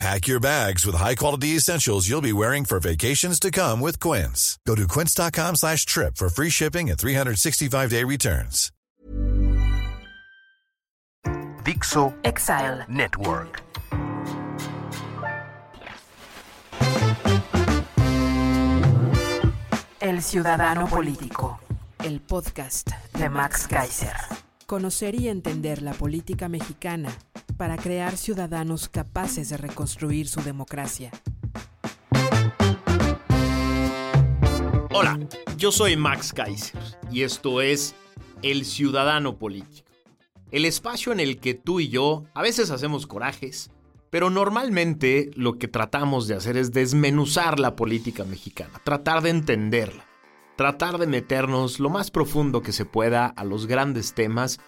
Pack your bags with high-quality essentials you'll be wearing for vacations to come with Quince. Go to quince.com slash trip for free shipping and 365-day returns. Dixo Exile. Network. El Ciudadano Político. el podcast De Max Kaiser. Conocer y entender la política mexicana para crear ciudadanos capaces de reconstruir su democracia. Hola, yo soy Max Kaiser y esto es El Ciudadano Político. El espacio en el que tú y yo a veces hacemos corajes, pero normalmente lo que tratamos de hacer es desmenuzar la política mexicana, tratar de entenderla, tratar de meternos lo más profundo que se pueda a los grandes temas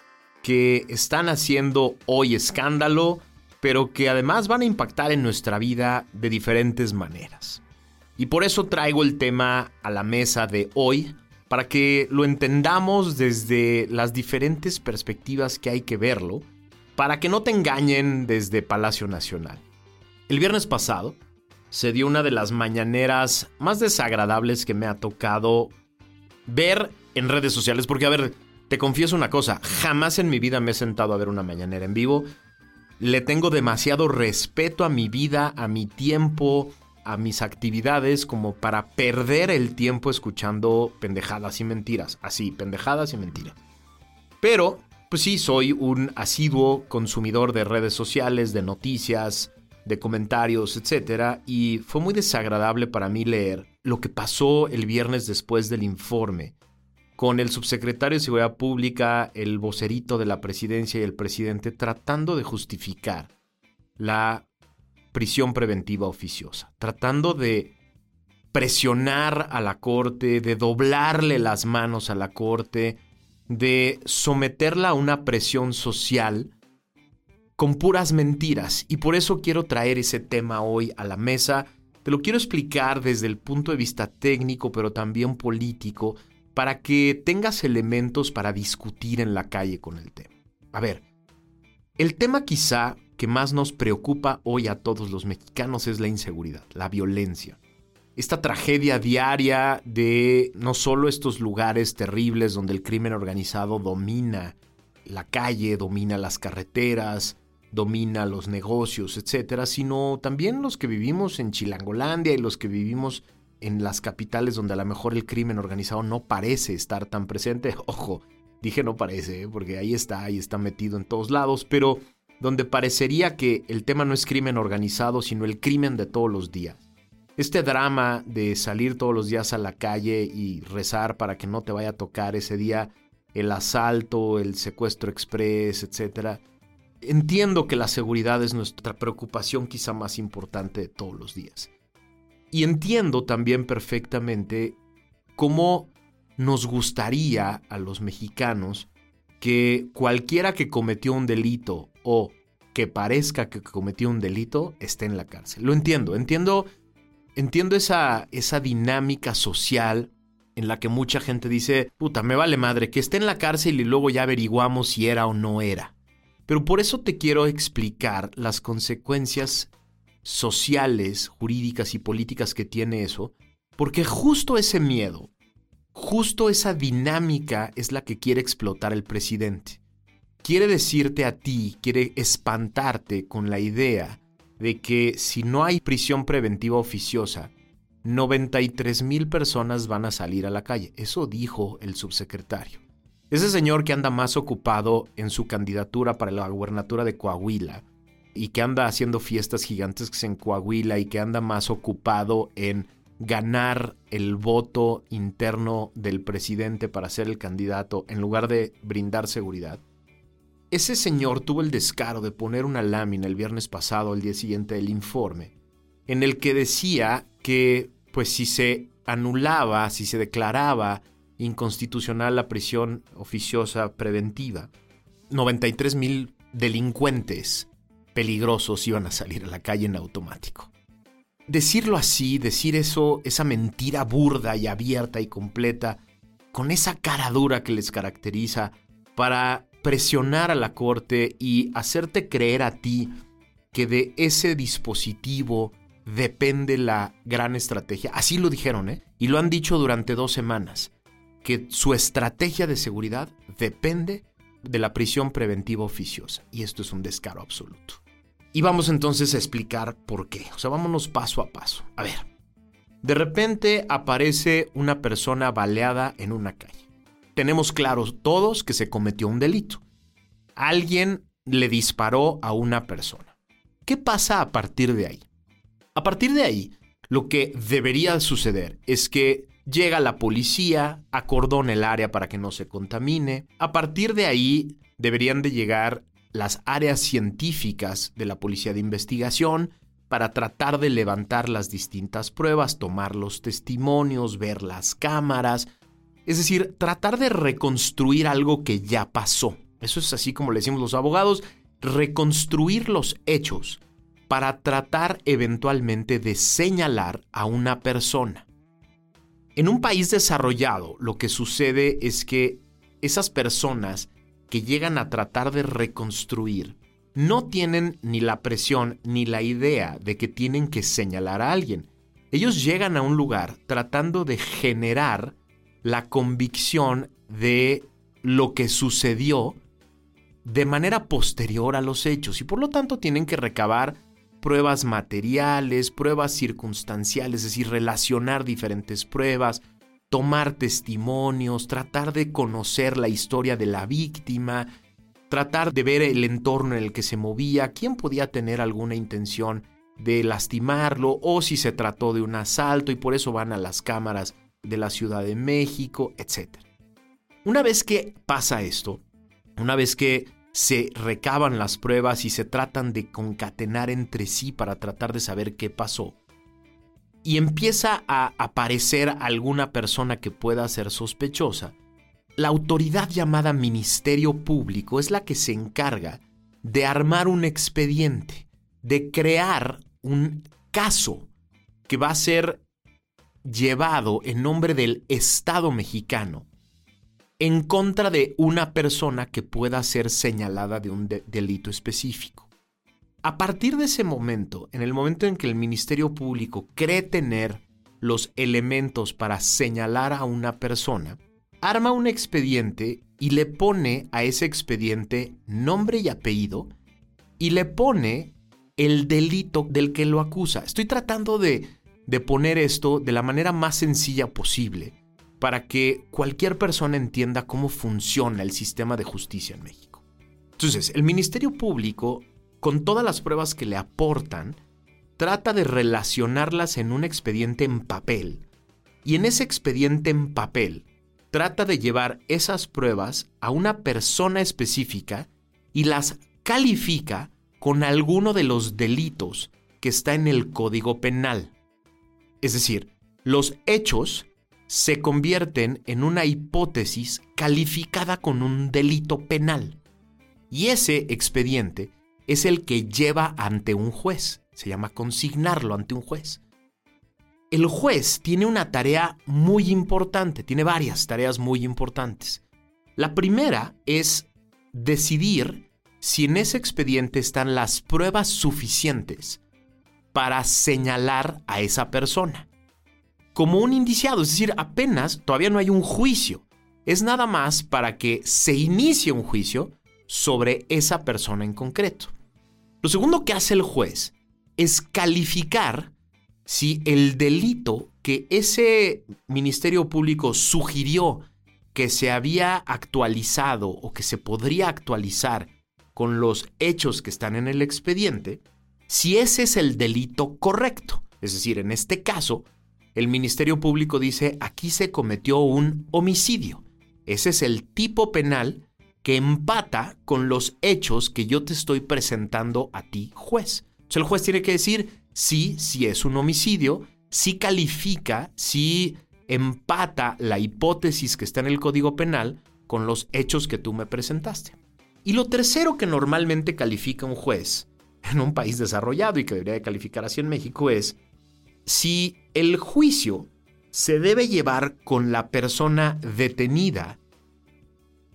que están haciendo hoy escándalo, pero que además van a impactar en nuestra vida de diferentes maneras. Y por eso traigo el tema a la mesa de hoy, para que lo entendamos desde las diferentes perspectivas que hay que verlo, para que no te engañen desde Palacio Nacional. El viernes pasado se dio una de las mañaneras más desagradables que me ha tocado ver en redes sociales, porque a ver, te confieso una cosa, jamás en mi vida me he sentado a ver una mañanera en vivo. Le tengo demasiado respeto a mi vida, a mi tiempo, a mis actividades como para perder el tiempo escuchando pendejadas y mentiras. Así, pendejadas y mentiras. Pero, pues sí, soy un asiduo consumidor de redes sociales, de noticias, de comentarios, etc. Y fue muy desagradable para mí leer lo que pasó el viernes después del informe con el subsecretario de Seguridad Pública, el vocerito de la presidencia y el presidente tratando de justificar la prisión preventiva oficiosa, tratando de presionar a la corte, de doblarle las manos a la corte, de someterla a una presión social con puras mentiras. Y por eso quiero traer ese tema hoy a la mesa. Te lo quiero explicar desde el punto de vista técnico, pero también político, para que tengas elementos para discutir en la calle con el tema. A ver, el tema quizá que más nos preocupa hoy a todos los mexicanos es la inseguridad, la violencia. Esta tragedia diaria de no solo estos lugares terribles donde el crimen organizado domina la calle, domina las carreteras, domina los negocios, etcétera, sino también los que vivimos en Chilangolandia y los que vivimos en las capitales donde a lo mejor el crimen organizado no parece estar tan presente. Ojo, dije no parece, ¿eh? porque ahí está, ahí está metido en todos lados, pero donde parecería que el tema no es crimen organizado, sino el crimen de todos los días. Este drama de salir todos los días a la calle y rezar para que no te vaya a tocar ese día el asalto, el secuestro express, etc. Entiendo que la seguridad es nuestra preocupación quizá más importante de todos los días. Y entiendo también perfectamente cómo nos gustaría a los mexicanos que cualquiera que cometió un delito o que parezca que cometió un delito esté en la cárcel. Lo entiendo, entiendo, entiendo esa, esa dinámica social en la que mucha gente dice, puta, me vale madre, que esté en la cárcel y luego ya averiguamos si era o no era. Pero por eso te quiero explicar las consecuencias sociales, jurídicas y políticas que tiene eso, porque justo ese miedo, justo esa dinámica es la que quiere explotar el presidente. Quiere decirte a ti, quiere espantarte con la idea de que si no hay prisión preventiva oficiosa, 93 mil personas van a salir a la calle. Eso dijo el subsecretario. Ese señor que anda más ocupado en su candidatura para la gubernatura de Coahuila, y que anda haciendo fiestas gigantes en Coahuila y que anda más ocupado en ganar el voto interno del presidente para ser el candidato en lugar de brindar seguridad. Ese señor tuvo el descaro de poner una lámina el viernes pasado, el día siguiente del informe, en el que decía que, pues si se anulaba, si se declaraba inconstitucional la prisión oficiosa preventiva, 93 mil delincuentes peligrosos iban a salir a la calle en automático. Decirlo así, decir eso, esa mentira burda y abierta y completa, con esa cara dura que les caracteriza, para presionar a la corte y hacerte creer a ti que de ese dispositivo depende la gran estrategia. Así lo dijeron, ¿eh? Y lo han dicho durante dos semanas, que su estrategia de seguridad depende de la prisión preventiva oficiosa. Y esto es un descaro absoluto. Y vamos entonces a explicar por qué. O sea, vámonos paso a paso. A ver, de repente aparece una persona baleada en una calle. Tenemos claros todos que se cometió un delito. Alguien le disparó a una persona. ¿Qué pasa a partir de ahí? A partir de ahí, lo que debería suceder es que llega la policía, acordona el área para que no se contamine. A partir de ahí, deberían de llegar las áreas científicas de la Policía de Investigación para tratar de levantar las distintas pruebas, tomar los testimonios, ver las cámaras, es decir, tratar de reconstruir algo que ya pasó. Eso es así como le decimos los abogados, reconstruir los hechos para tratar eventualmente de señalar a una persona. En un país desarrollado, lo que sucede es que esas personas que llegan a tratar de reconstruir no tienen ni la presión ni la idea de que tienen que señalar a alguien. Ellos llegan a un lugar tratando de generar la convicción de lo que sucedió de manera posterior a los hechos y por lo tanto tienen que recabar pruebas materiales, pruebas circunstanciales, es decir, relacionar diferentes pruebas, tomar testimonios, tratar de conocer la historia de la víctima, tratar de ver el entorno en el que se movía, quién podía tener alguna intención de lastimarlo o si se trató de un asalto y por eso van a las cámaras de la Ciudad de México, etc. Una vez que pasa esto, una vez que se recaban las pruebas y se tratan de concatenar entre sí para tratar de saber qué pasó, y empieza a aparecer alguna persona que pueda ser sospechosa, la autoridad llamada Ministerio Público es la que se encarga de armar un expediente, de crear un caso que va a ser llevado en nombre del Estado mexicano en contra de una persona que pueda ser señalada de un delito específico. A partir de ese momento, en el momento en que el Ministerio Público cree tener los elementos para señalar a una persona, arma un expediente y le pone a ese expediente nombre y apellido y le pone el delito del que lo acusa. Estoy tratando de, de poner esto de la manera más sencilla posible para que cualquier persona entienda cómo funciona el sistema de justicia en México. Entonces, el Ministerio Público con todas las pruebas que le aportan, trata de relacionarlas en un expediente en papel. Y en ese expediente en papel, trata de llevar esas pruebas a una persona específica y las califica con alguno de los delitos que está en el Código Penal. Es decir, los hechos se convierten en una hipótesis calificada con un delito penal. Y ese expediente es el que lleva ante un juez. Se llama consignarlo ante un juez. El juez tiene una tarea muy importante, tiene varias tareas muy importantes. La primera es decidir si en ese expediente están las pruebas suficientes para señalar a esa persona. Como un indiciado, es decir, apenas todavía no hay un juicio. Es nada más para que se inicie un juicio sobre esa persona en concreto. Lo segundo que hace el juez es calificar si el delito que ese Ministerio Público sugirió que se había actualizado o que se podría actualizar con los hechos que están en el expediente, si ese es el delito correcto. Es decir, en este caso, el Ministerio Público dice, aquí se cometió un homicidio. Ese es el tipo penal que empata con los hechos que yo te estoy presentando a ti, juez. Entonces el juez tiene que decir sí, si es un homicidio, si califica, si empata la hipótesis que está en el Código Penal con los hechos que tú me presentaste. Y lo tercero que normalmente califica un juez en un país desarrollado y que debería de calificar así en México es si el juicio se debe llevar con la persona detenida,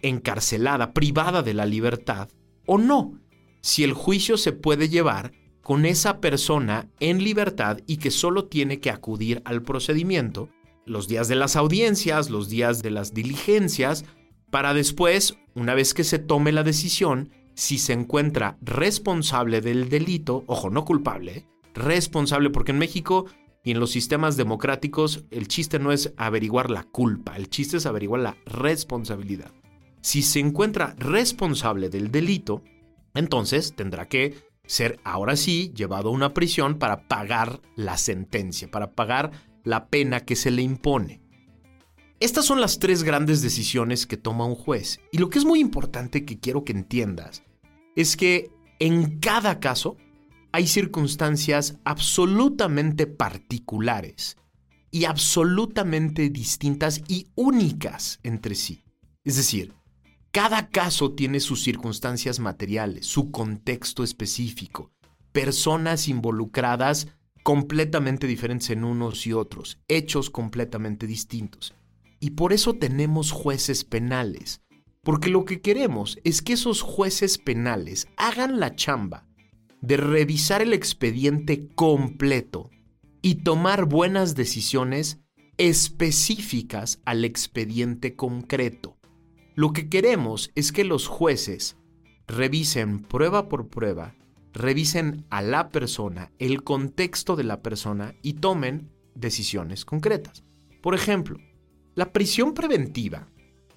encarcelada, privada de la libertad, o no. Si el juicio se puede llevar con esa persona en libertad y que solo tiene que acudir al procedimiento los días de las audiencias, los días de las diligencias, para después, una vez que se tome la decisión, si se encuentra responsable del delito, ojo, no culpable, ¿eh? responsable, porque en México y en los sistemas democráticos el chiste no es averiguar la culpa, el chiste es averiguar la responsabilidad. Si se encuentra responsable del delito, entonces tendrá que ser ahora sí llevado a una prisión para pagar la sentencia, para pagar la pena que se le impone. Estas son las tres grandes decisiones que toma un juez. Y lo que es muy importante que quiero que entiendas es que en cada caso hay circunstancias absolutamente particulares y absolutamente distintas y únicas entre sí. Es decir, cada caso tiene sus circunstancias materiales, su contexto específico, personas involucradas completamente diferentes en unos y otros, hechos completamente distintos. Y por eso tenemos jueces penales, porque lo que queremos es que esos jueces penales hagan la chamba de revisar el expediente completo y tomar buenas decisiones específicas al expediente concreto. Lo que queremos es que los jueces revisen prueba por prueba, revisen a la persona, el contexto de la persona y tomen decisiones concretas. Por ejemplo, la prisión preventiva.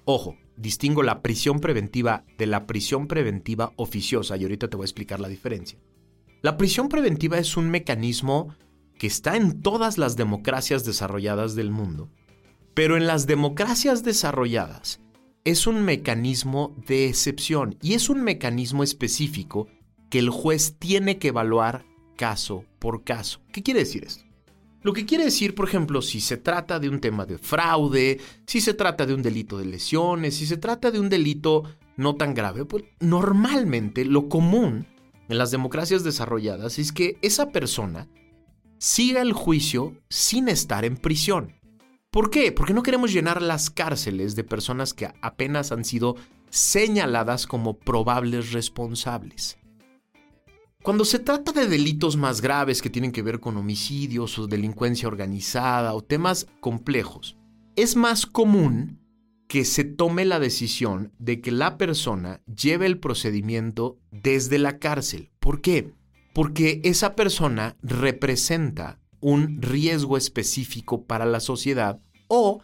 Ojo, distingo la prisión preventiva de la prisión preventiva oficiosa y ahorita te voy a explicar la diferencia. La prisión preventiva es un mecanismo que está en todas las democracias desarrolladas del mundo, pero en las democracias desarrolladas es un mecanismo de excepción y es un mecanismo específico que el juez tiene que evaluar caso por caso. ¿Qué quiere decir esto? Lo que quiere decir, por ejemplo, si se trata de un tema de fraude, si se trata de un delito de lesiones, si se trata de un delito no tan grave, pues normalmente lo común en las democracias desarrolladas es que esa persona siga el juicio sin estar en prisión. ¿Por qué? Porque no queremos llenar las cárceles de personas que apenas han sido señaladas como probables responsables. Cuando se trata de delitos más graves que tienen que ver con homicidios o delincuencia organizada o temas complejos, es más común que se tome la decisión de que la persona lleve el procedimiento desde la cárcel. ¿Por qué? Porque esa persona representa un riesgo específico para la sociedad o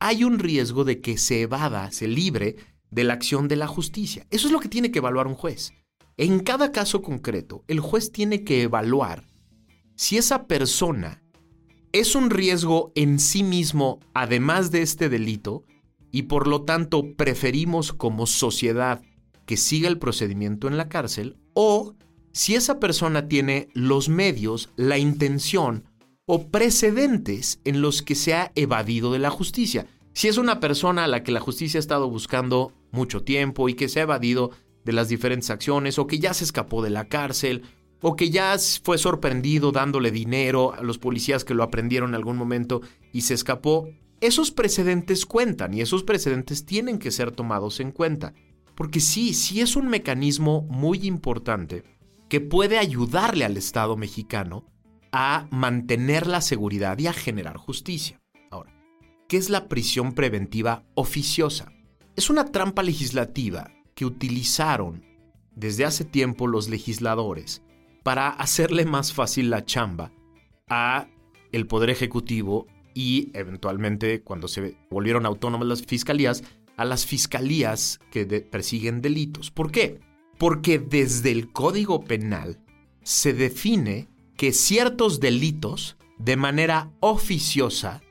hay un riesgo de que se evada, se libre de la acción de la justicia. Eso es lo que tiene que evaluar un juez. En cada caso concreto, el juez tiene que evaluar si esa persona es un riesgo en sí mismo, además de este delito, y por lo tanto preferimos como sociedad que siga el procedimiento en la cárcel, o si esa persona tiene los medios, la intención o precedentes en los que se ha evadido de la justicia. Si es una persona a la que la justicia ha estado buscando mucho tiempo y que se ha evadido de las diferentes acciones, o que ya se escapó de la cárcel, o que ya fue sorprendido dándole dinero a los policías que lo aprendieron en algún momento y se escapó, esos precedentes cuentan y esos precedentes tienen que ser tomados en cuenta. Porque sí, sí es un mecanismo muy importante que puede ayudarle al Estado mexicano a mantener la seguridad y a generar justicia. Ahora, ¿qué es la prisión preventiva oficiosa? Es una trampa legislativa que utilizaron desde hace tiempo los legisladores para hacerle más fácil la chamba a el poder ejecutivo y eventualmente cuando se volvieron autónomas las fiscalías a las fiscalías que persiguen delitos. ¿Por qué? Porque desde el Código Penal se define que ciertos delitos de manera oficiosa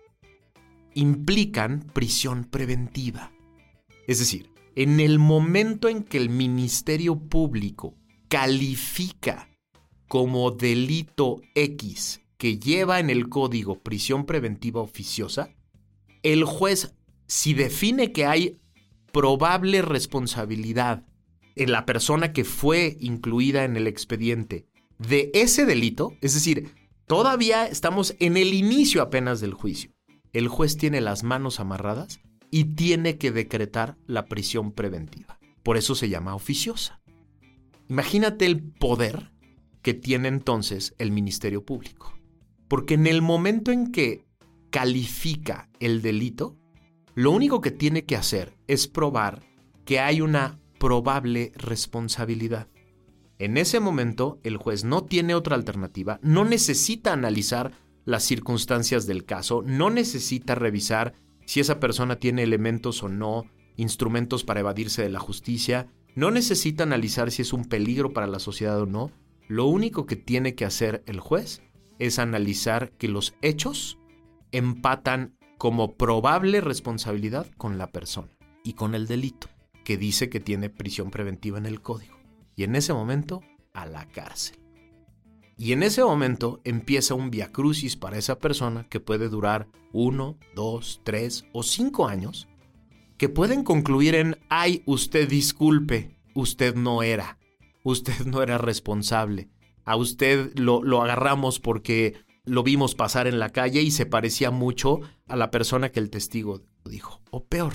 implican prisión preventiva. Es decir, en el momento en que el Ministerio Público califica como delito X que lleva en el código prisión preventiva oficiosa, el juez, si define que hay probable responsabilidad en la persona que fue incluida en el expediente de ese delito, es decir, todavía estamos en el inicio apenas del juicio, el juez tiene las manos amarradas y tiene que decretar la prisión preventiva. Por eso se llama oficiosa. Imagínate el poder que tiene entonces el Ministerio Público. Porque en el momento en que califica el delito, lo único que tiene que hacer es probar que hay una probable responsabilidad. En ese momento, el juez no tiene otra alternativa, no necesita analizar las circunstancias del caso, no necesita revisar si esa persona tiene elementos o no, instrumentos para evadirse de la justicia, no necesita analizar si es un peligro para la sociedad o no, lo único que tiene que hacer el juez es analizar que los hechos empatan como probable responsabilidad con la persona y con el delito, que dice que tiene prisión preventiva en el código. Y en ese momento, a la cárcel. Y en ese momento empieza un viacrucis para esa persona que puede durar uno, dos, tres o cinco años, que pueden concluir en, ay, usted disculpe, usted no era, usted no era responsable, a usted lo, lo agarramos porque lo vimos pasar en la calle y se parecía mucho a la persona que el testigo dijo. O peor,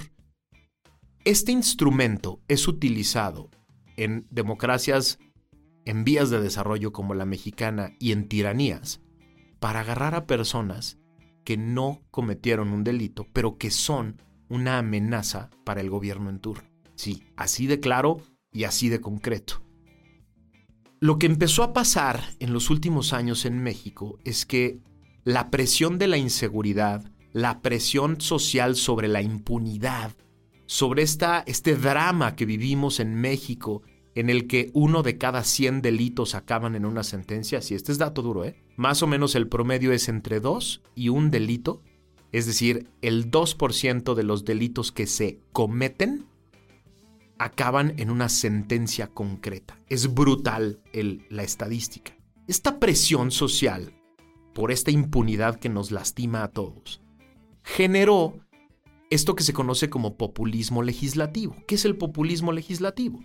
este instrumento es utilizado en democracias en vías de desarrollo como la mexicana y en tiranías para agarrar a personas que no cometieron un delito, pero que son una amenaza para el gobierno en turno. Sí, así de claro y así de concreto. Lo que empezó a pasar en los últimos años en México es que la presión de la inseguridad, la presión social sobre la impunidad, sobre esta, este drama que vivimos en México, en el que uno de cada 100 delitos acaban en una sentencia, si este es dato duro, ¿eh? Más o menos el promedio es entre dos y un delito, es decir, el 2% de los delitos que se cometen acaban en una sentencia concreta. Es brutal la estadística. Esta presión social por esta impunidad que nos lastima a todos generó esto que se conoce como populismo legislativo. ¿Qué es el populismo legislativo?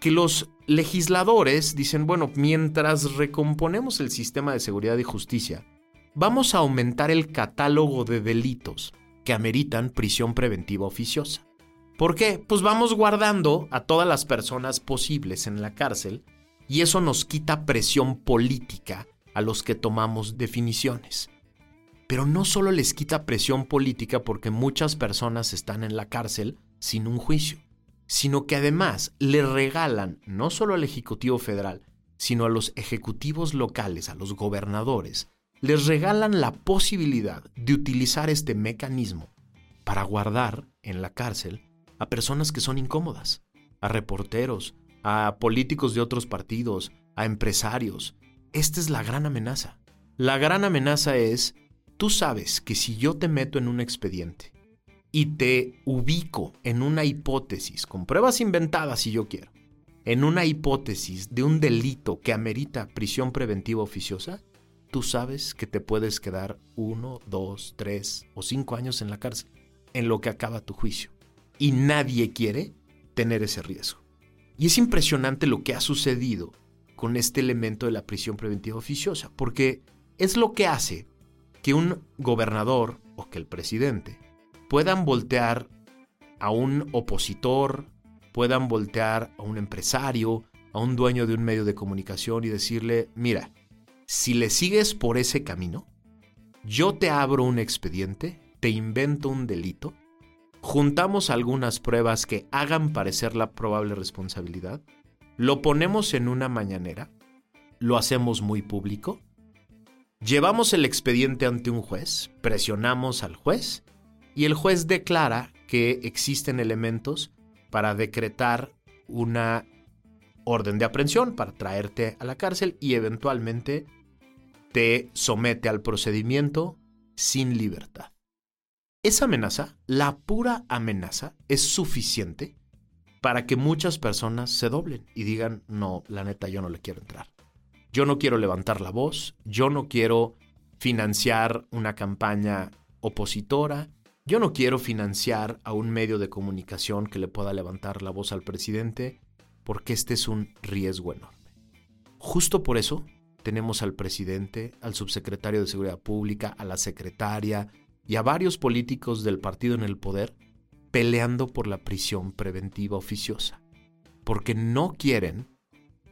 Que los legisladores dicen, bueno, mientras recomponemos el sistema de seguridad y justicia, vamos a aumentar el catálogo de delitos que ameritan prisión preventiva oficiosa. ¿Por qué? Pues vamos guardando a todas las personas posibles en la cárcel y eso nos quita presión política a los que tomamos definiciones. Pero no solo les quita presión política porque muchas personas están en la cárcel sin un juicio, sino que además le regalan no solo al Ejecutivo Federal, sino a los ejecutivos locales, a los gobernadores, les regalan la posibilidad de utilizar este mecanismo para guardar en la cárcel a personas que son incómodas, a reporteros, a políticos de otros partidos, a empresarios. Esta es la gran amenaza. La gran amenaza es, tú sabes que si yo te meto en un expediente y te ubico en una hipótesis, con pruebas inventadas si yo quiero, en una hipótesis de un delito que amerita prisión preventiva oficiosa, tú sabes que te puedes quedar uno, dos, tres o cinco años en la cárcel, en lo que acaba tu juicio y nadie quiere tener ese riesgo. Y es impresionante lo que ha sucedido con este elemento de la prisión preventiva oficiosa, porque es lo que hace que un gobernador o que el presidente puedan voltear a un opositor, puedan voltear a un empresario, a un dueño de un medio de comunicación y decirle, mira, si le sigues por ese camino, yo te abro un expediente, te invento un delito juntamos algunas pruebas que hagan parecer la probable responsabilidad, lo ponemos en una mañanera, lo hacemos muy público, llevamos el expediente ante un juez, presionamos al juez y el juez declara que existen elementos para decretar una orden de aprehensión para traerte a la cárcel y eventualmente te somete al procedimiento sin libertad. Esa amenaza, la pura amenaza, es suficiente para que muchas personas se doblen y digan, no, la neta, yo no le quiero entrar. Yo no quiero levantar la voz, yo no quiero financiar una campaña opositora, yo no quiero financiar a un medio de comunicación que le pueda levantar la voz al presidente porque este es un riesgo enorme. Justo por eso tenemos al presidente, al subsecretario de Seguridad Pública, a la secretaria y a varios políticos del partido en el poder peleando por la prisión preventiva oficiosa. Porque no quieren,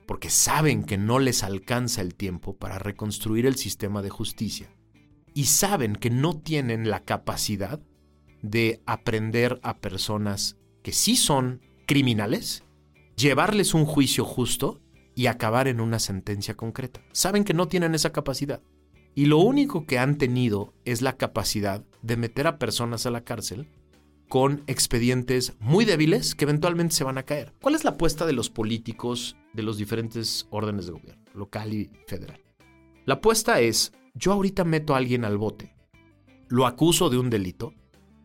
porque saben que no les alcanza el tiempo para reconstruir el sistema de justicia y saben que no tienen la capacidad de aprender a personas que sí son criminales, llevarles un juicio justo y acabar en una sentencia concreta. Saben que no tienen esa capacidad. Y lo único que han tenido es la capacidad de meter a personas a la cárcel con expedientes muy débiles que eventualmente se van a caer. ¿Cuál es la apuesta de los políticos de los diferentes órdenes de gobierno, local y federal? La apuesta es, yo ahorita meto a alguien al bote, lo acuso de un delito,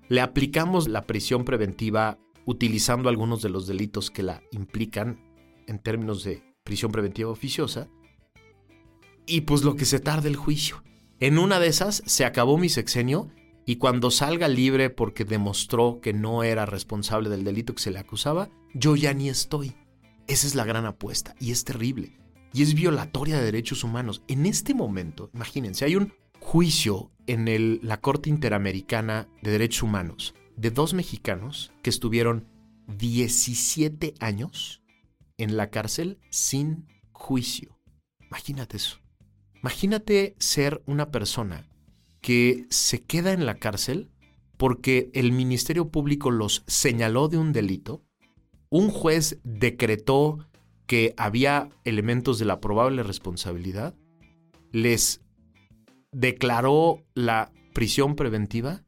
le aplicamos la prisión preventiva utilizando algunos de los delitos que la implican en términos de prisión preventiva oficiosa, y pues lo que se tarda el juicio. En una de esas se acabó mi sexenio y cuando salga libre porque demostró que no era responsable del delito que se le acusaba, yo ya ni estoy. Esa es la gran apuesta y es terrible. Y es violatoria de derechos humanos. En este momento, imagínense, hay un juicio en la Corte Interamericana de Derechos Humanos de dos mexicanos que estuvieron 17 años en la cárcel sin juicio. Imagínate eso. Imagínate ser una persona que se queda en la cárcel porque el Ministerio Público los señaló de un delito, un juez decretó que había elementos de la probable responsabilidad, les declaró la prisión preventiva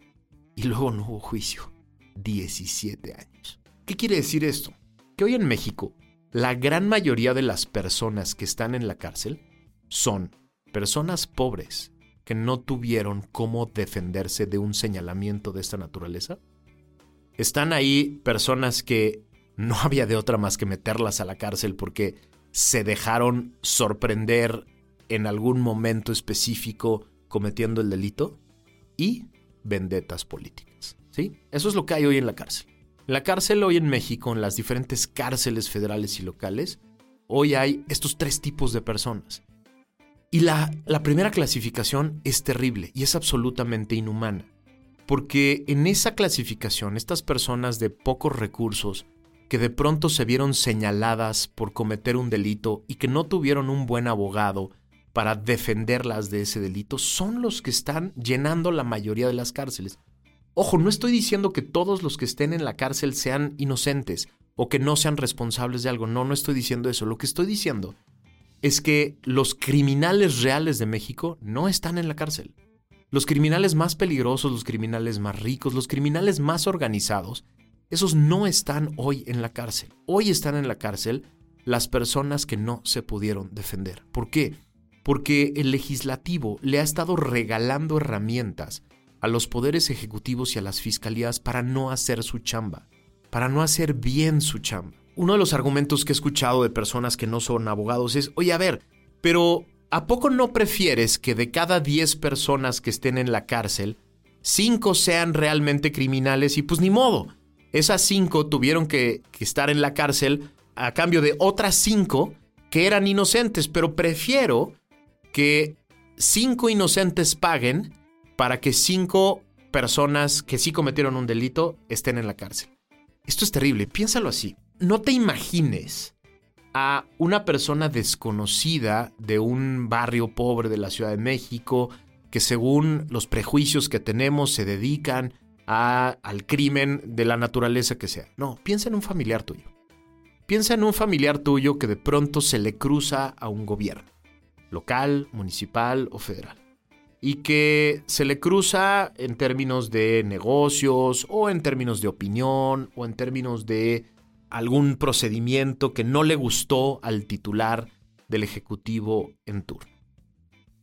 y luego no hubo juicio. 17 años. ¿Qué quiere decir esto? Que hoy en México la gran mayoría de las personas que están en la cárcel son personas pobres que no tuvieron cómo defenderse de un señalamiento de esta naturaleza. Están ahí personas que no había de otra más que meterlas a la cárcel porque se dejaron sorprender en algún momento específico cometiendo el delito y vendetas políticas. ¿sí? Eso es lo que hay hoy en la cárcel. La cárcel hoy en México, en las diferentes cárceles federales y locales, hoy hay estos tres tipos de personas. Y la, la primera clasificación es terrible y es absolutamente inhumana. Porque en esa clasificación, estas personas de pocos recursos, que de pronto se vieron señaladas por cometer un delito y que no tuvieron un buen abogado para defenderlas de ese delito son los que están llenando la mayoría de las cárceles. Ojo, no estoy diciendo que todos los que estén en la cárcel sean inocentes o que no sean responsables de algo. No, no estoy diciendo eso. Lo que estoy diciendo es que los criminales reales de México no están en la cárcel. Los criminales más peligrosos, los criminales más ricos, los criminales más organizados, esos no están hoy en la cárcel. Hoy están en la cárcel las personas que no se pudieron defender. ¿Por qué? porque el legislativo le ha estado regalando herramientas a los poderes ejecutivos y a las fiscalías para no hacer su chamba, para no hacer bien su chamba. Uno de los argumentos que he escuchado de personas que no son abogados es, oye, a ver, pero ¿a poco no prefieres que de cada 10 personas que estén en la cárcel, 5 sean realmente criminales y pues ni modo? Esas 5 tuvieron que, estar en la cárcel a cambio de otras 5 que eran inocentes, pero prefiero que cinco inocentes paguen para que cinco personas que sí cometieron un delito estén en la cárcel. Esto es terrible, piénsalo así. No te imagines a una persona desconocida de un barrio pobre de la Ciudad de México que según los prejuicios que tenemos se dedican a, al crimen de la naturaleza que sea. No, piensa en un familiar tuyo. Piensa en un familiar tuyo que de pronto se le cruza a un gobierno local, municipal o federal. Y que se le cruza en términos de negocios o en términos de opinión o en términos de algún procedimiento que no le gustó al titular del Ejecutivo en turno.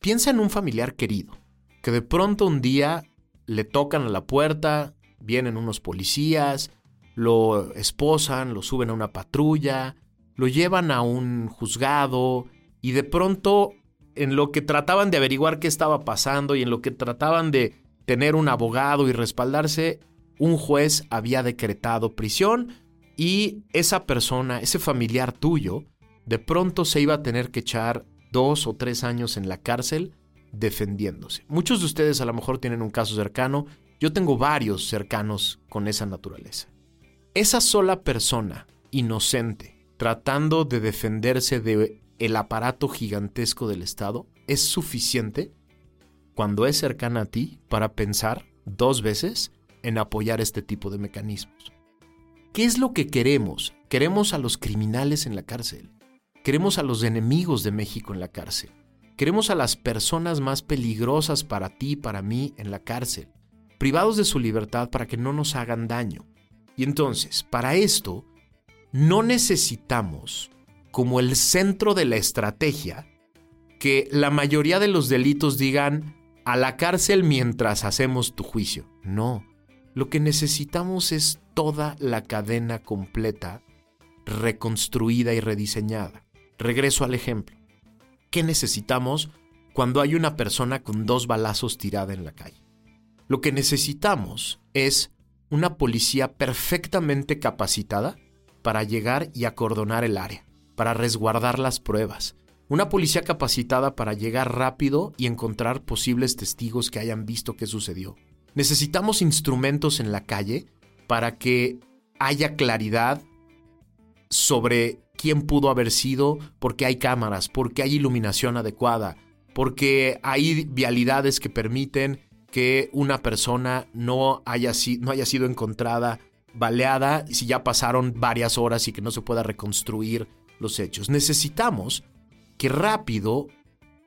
Piensa en un familiar querido, que de pronto un día le tocan a la puerta, vienen unos policías, lo esposan, lo suben a una patrulla, lo llevan a un juzgado y de pronto en lo que trataban de averiguar qué estaba pasando y en lo que trataban de tener un abogado y respaldarse, un juez había decretado prisión y esa persona, ese familiar tuyo, de pronto se iba a tener que echar dos o tres años en la cárcel defendiéndose. Muchos de ustedes a lo mejor tienen un caso cercano, yo tengo varios cercanos con esa naturaleza. Esa sola persona, inocente, tratando de defenderse de el aparato gigantesco del Estado, es suficiente cuando es cercana a ti para pensar dos veces en apoyar este tipo de mecanismos. ¿Qué es lo que queremos? Queremos a los criminales en la cárcel. Queremos a los enemigos de México en la cárcel. Queremos a las personas más peligrosas para ti y para mí en la cárcel, privados de su libertad para que no nos hagan daño. Y entonces, para esto, no necesitamos, como el centro de la estrategia, que la mayoría de los delitos digan a la cárcel mientras hacemos tu juicio. No, lo que necesitamos es toda la cadena completa, reconstruida y rediseñada. Regreso al ejemplo. ¿Qué necesitamos cuando hay una persona con dos balazos tirada en la calle? Lo que necesitamos es una policía perfectamente capacitada para llegar y acordonar el área, para resguardar las pruebas. Una policía capacitada para llegar rápido y encontrar posibles testigos que hayan visto qué sucedió. Necesitamos instrumentos en la calle para que haya claridad sobre quién pudo haber sido, porque hay cámaras, porque hay iluminación adecuada, porque hay vialidades que permiten que una persona no haya, sido encontrada baleada si ya pasaron varias horas y que no se pueda reconstruir los hechos. Necesitamos que rápido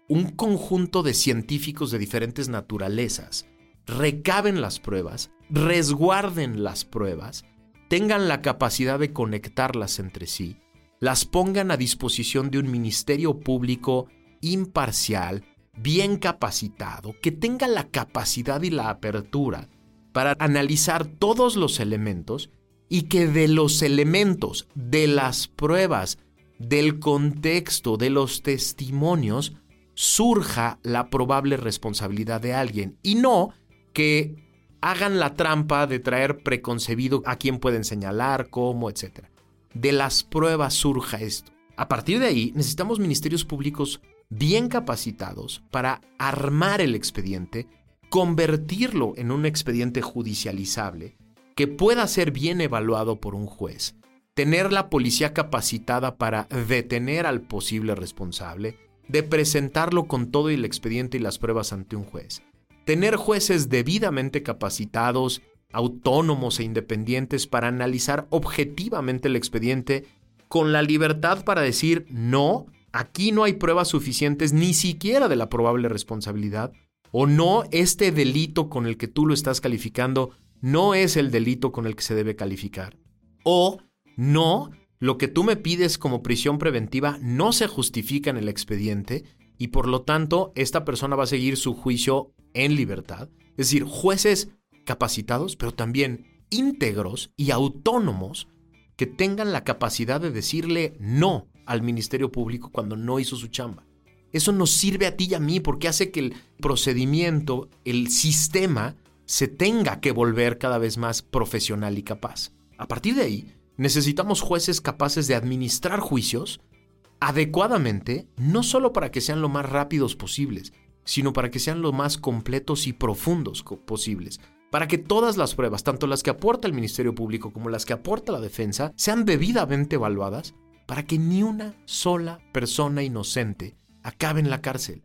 un conjunto de científicos de diferentes naturalezas recaben las pruebas, resguarden las pruebas, tengan la capacidad de conectarlas entre sí las pongan a disposición de un ministerio público imparcial, bien capacitado, que tenga la capacidad y la apertura para analizar todos los elementos y que de los elementos, de las pruebas, del contexto, de los testimonios, surja la probable responsabilidad de alguien. Y no que hagan la trampa de traer preconcebido a quién pueden señalar, cómo, etc de las pruebas surja esto. A partir de ahí, necesitamos ministerios públicos bien capacitados para armar el expediente, convertirlo en un expediente judicializable que pueda ser bien evaluado por un juez, tener la policía capacitada para detener al posible responsable, de presentarlo con todo el expediente y las pruebas ante un juez, tener jueces debidamente capacitados autónomos e independientes para analizar objetivamente el expediente con la libertad para decir no, aquí no hay pruebas suficientes ni siquiera de la probable responsabilidad, o no, este delito con el que tú lo estás calificando no es el delito con el que se debe calificar. O no, lo que tú me pides como prisión preventiva no se justifica en el expediente y por lo tanto esta persona va a seguir su juicio en libertad. Es decir, jueces capacitados, pero también íntegros y autónomos que tengan la capacidad de decirle no al Ministerio Público cuando no hizo su chamba. Eso nos sirve a ti y a mí porque hace que el procedimiento, el sistema, se tenga que volver cada vez más profesional y capaz. A partir de ahí, necesitamos jueces capaces de administrar juicios adecuadamente, no solo para que sean lo más rápidos posibles, sino para que sean lo más completos y profundos posibles, para que todas las pruebas, tanto las que aporta el Ministerio Público como las que aporta la defensa, sean debidamente evaluadas para que ni una sola persona inocente acabe en la cárcel.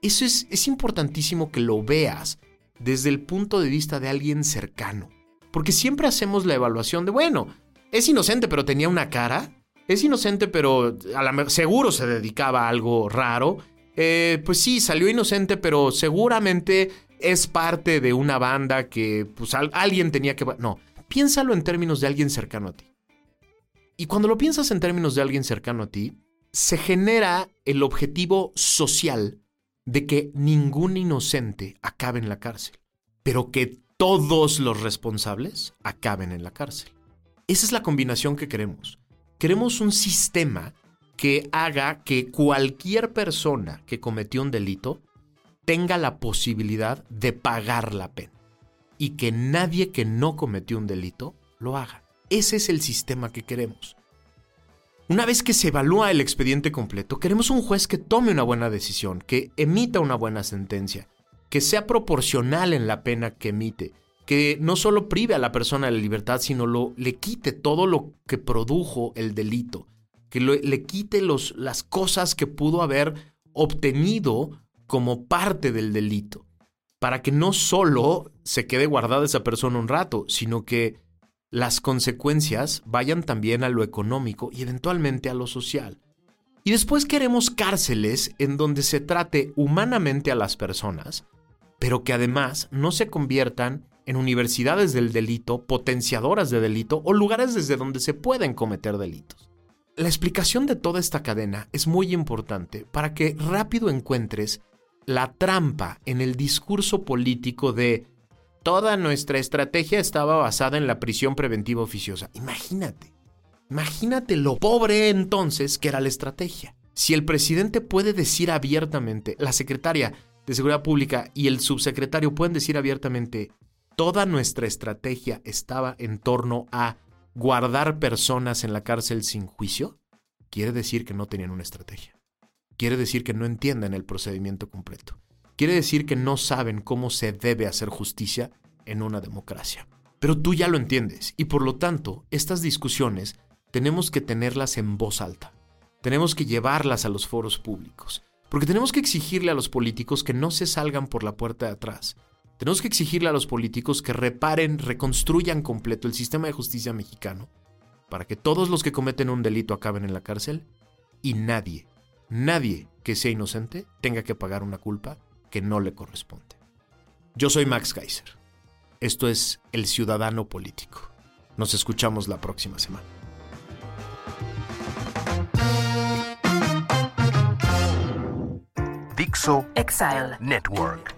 Eso es, es importantísimo que lo veas desde el punto de vista de alguien cercano, porque siempre hacemos la evaluación de, bueno, es inocente pero tenía una cara, es inocente pero a seguro se dedicaba a algo raro, eh, pues sí, salió inocente pero seguramente es parte de una banda que pues alguien tenía que... No, piénsalo en términos de alguien cercano a ti. Y cuando lo piensas en términos de alguien cercano a ti, se genera el objetivo social de que ningún inocente acabe en la cárcel, pero que todos los responsables acaben en la cárcel. Esa es la combinación que queremos. Queremos un sistema que haga que cualquier persona que cometió un delito tenga la posibilidad de pagar la pena y que nadie que no cometió un delito lo haga. Ese es el sistema que queremos. Una vez que se evalúa el expediente completo, queremos un juez que tome una buena decisión, que emita una buena sentencia, que sea proporcional en la pena que emite, que no solo prive a la persona de la libertad, sino lo, le quite todo lo que produjo el delito, que le quite los, las cosas que pudo haber obtenido como parte del delito, para que no solo se quede guardada esa persona un rato, sino que las consecuencias vayan también a lo económico y eventualmente a lo social. Y después queremos cárceles en donde se trate humanamente a las personas, pero que además no se conviertan en universidades del delito, potenciadoras de delito o lugares desde donde se pueden cometer delitos. La explicación de toda esta cadena es muy importante para que rápido encuentres la trampa en el discurso político de Toda nuestra estrategia estaba basada en la prisión preventiva oficiosa. Imagínate, imagínate lo pobre entonces que era la estrategia. Si el presidente puede decir abiertamente, la secretaria de Seguridad Pública y el subsecretario pueden decir abiertamente, toda nuestra estrategia estaba en torno a guardar personas en la cárcel sin juicio, quiere decir que no tenían una estrategia. Quiere decir que no entienden el procedimiento completo quiere decir que no saben cómo se debe hacer justicia en una democracia. Pero tú ya lo entiendes y por lo tanto estas discusiones tenemos que tenerlas en voz alta. Tenemos que llevarlas a los foros públicos. Porque tenemos que exigirle a los políticos que no se salgan por la puerta de atrás. Tenemos que exigirle a los políticos que reparen, reconstruyan completo el sistema de justicia mexicano para que todos los que cometen un delito acaben en la cárcel y nadie, nadie que sea inocente tenga que pagar una culpa que no le corresponde. Yo soy Max Kaiser. Esto es El Ciudadano Político. Nos escuchamos la próxima semana. Dixo Exile Network.